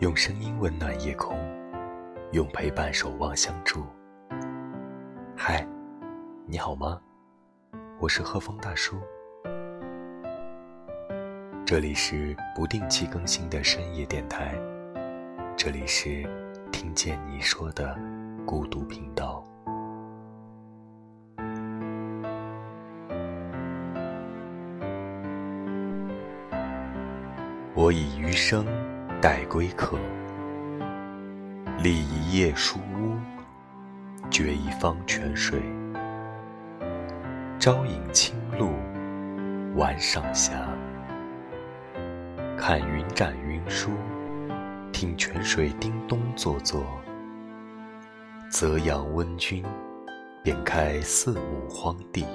用声音温暖夜空，用陪伴守望相助。嗨，你好吗？我是贺峰大叔，这里是不定期更新的深夜电台，这里是听见你说的孤独频道。我以余生待归客，立一夜书屋，掘一方泉水。朝饮清露，晚赏霞。看云展云舒，听泉水叮咚作作。则阳温君，便开四亩荒地，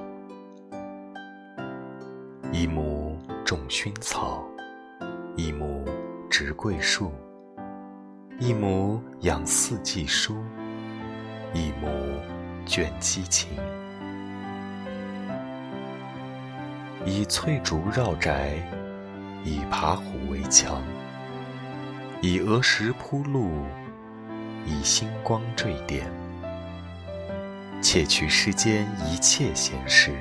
一亩种薰草。一亩植桂树，一亩养四季蔬，一亩卷七情。以翠竹绕宅，以爬虎为墙，以鹅石铺路，以星光缀点。窃取世间一切闲事，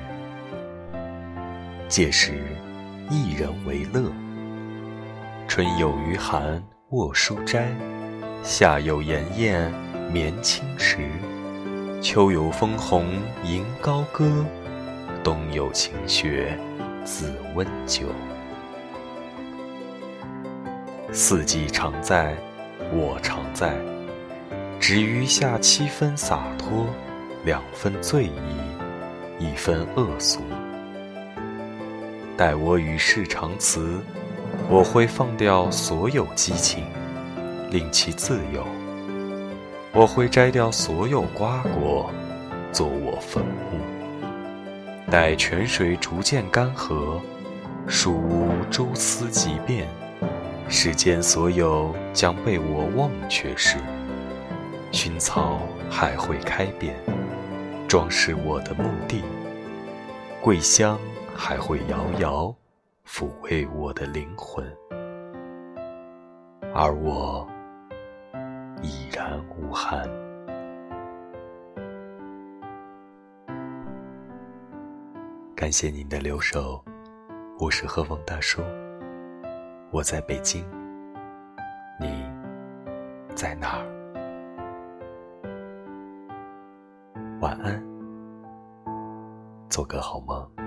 届时一人为乐。春有余寒卧书斋，夏有炎炎眠青石，秋有枫红迎高歌，冬有晴雪自温酒。四季常在，我常在，只余下七分洒脱，两分醉意，一分恶俗。待我与世长辞。我会放掉所有激情，令其自由。我会摘掉所有瓜果，做我坟墓。待泉水逐渐干涸，树屋蛛丝即变，世间所有将被我忘却时，薰草还会开遍，装饰我的墓地。桂香还会摇摇。抚慰我的灵魂，而我已然无憾。感谢您的留守，我是何风大叔，我在北京，你在哪儿？晚安，做个好梦。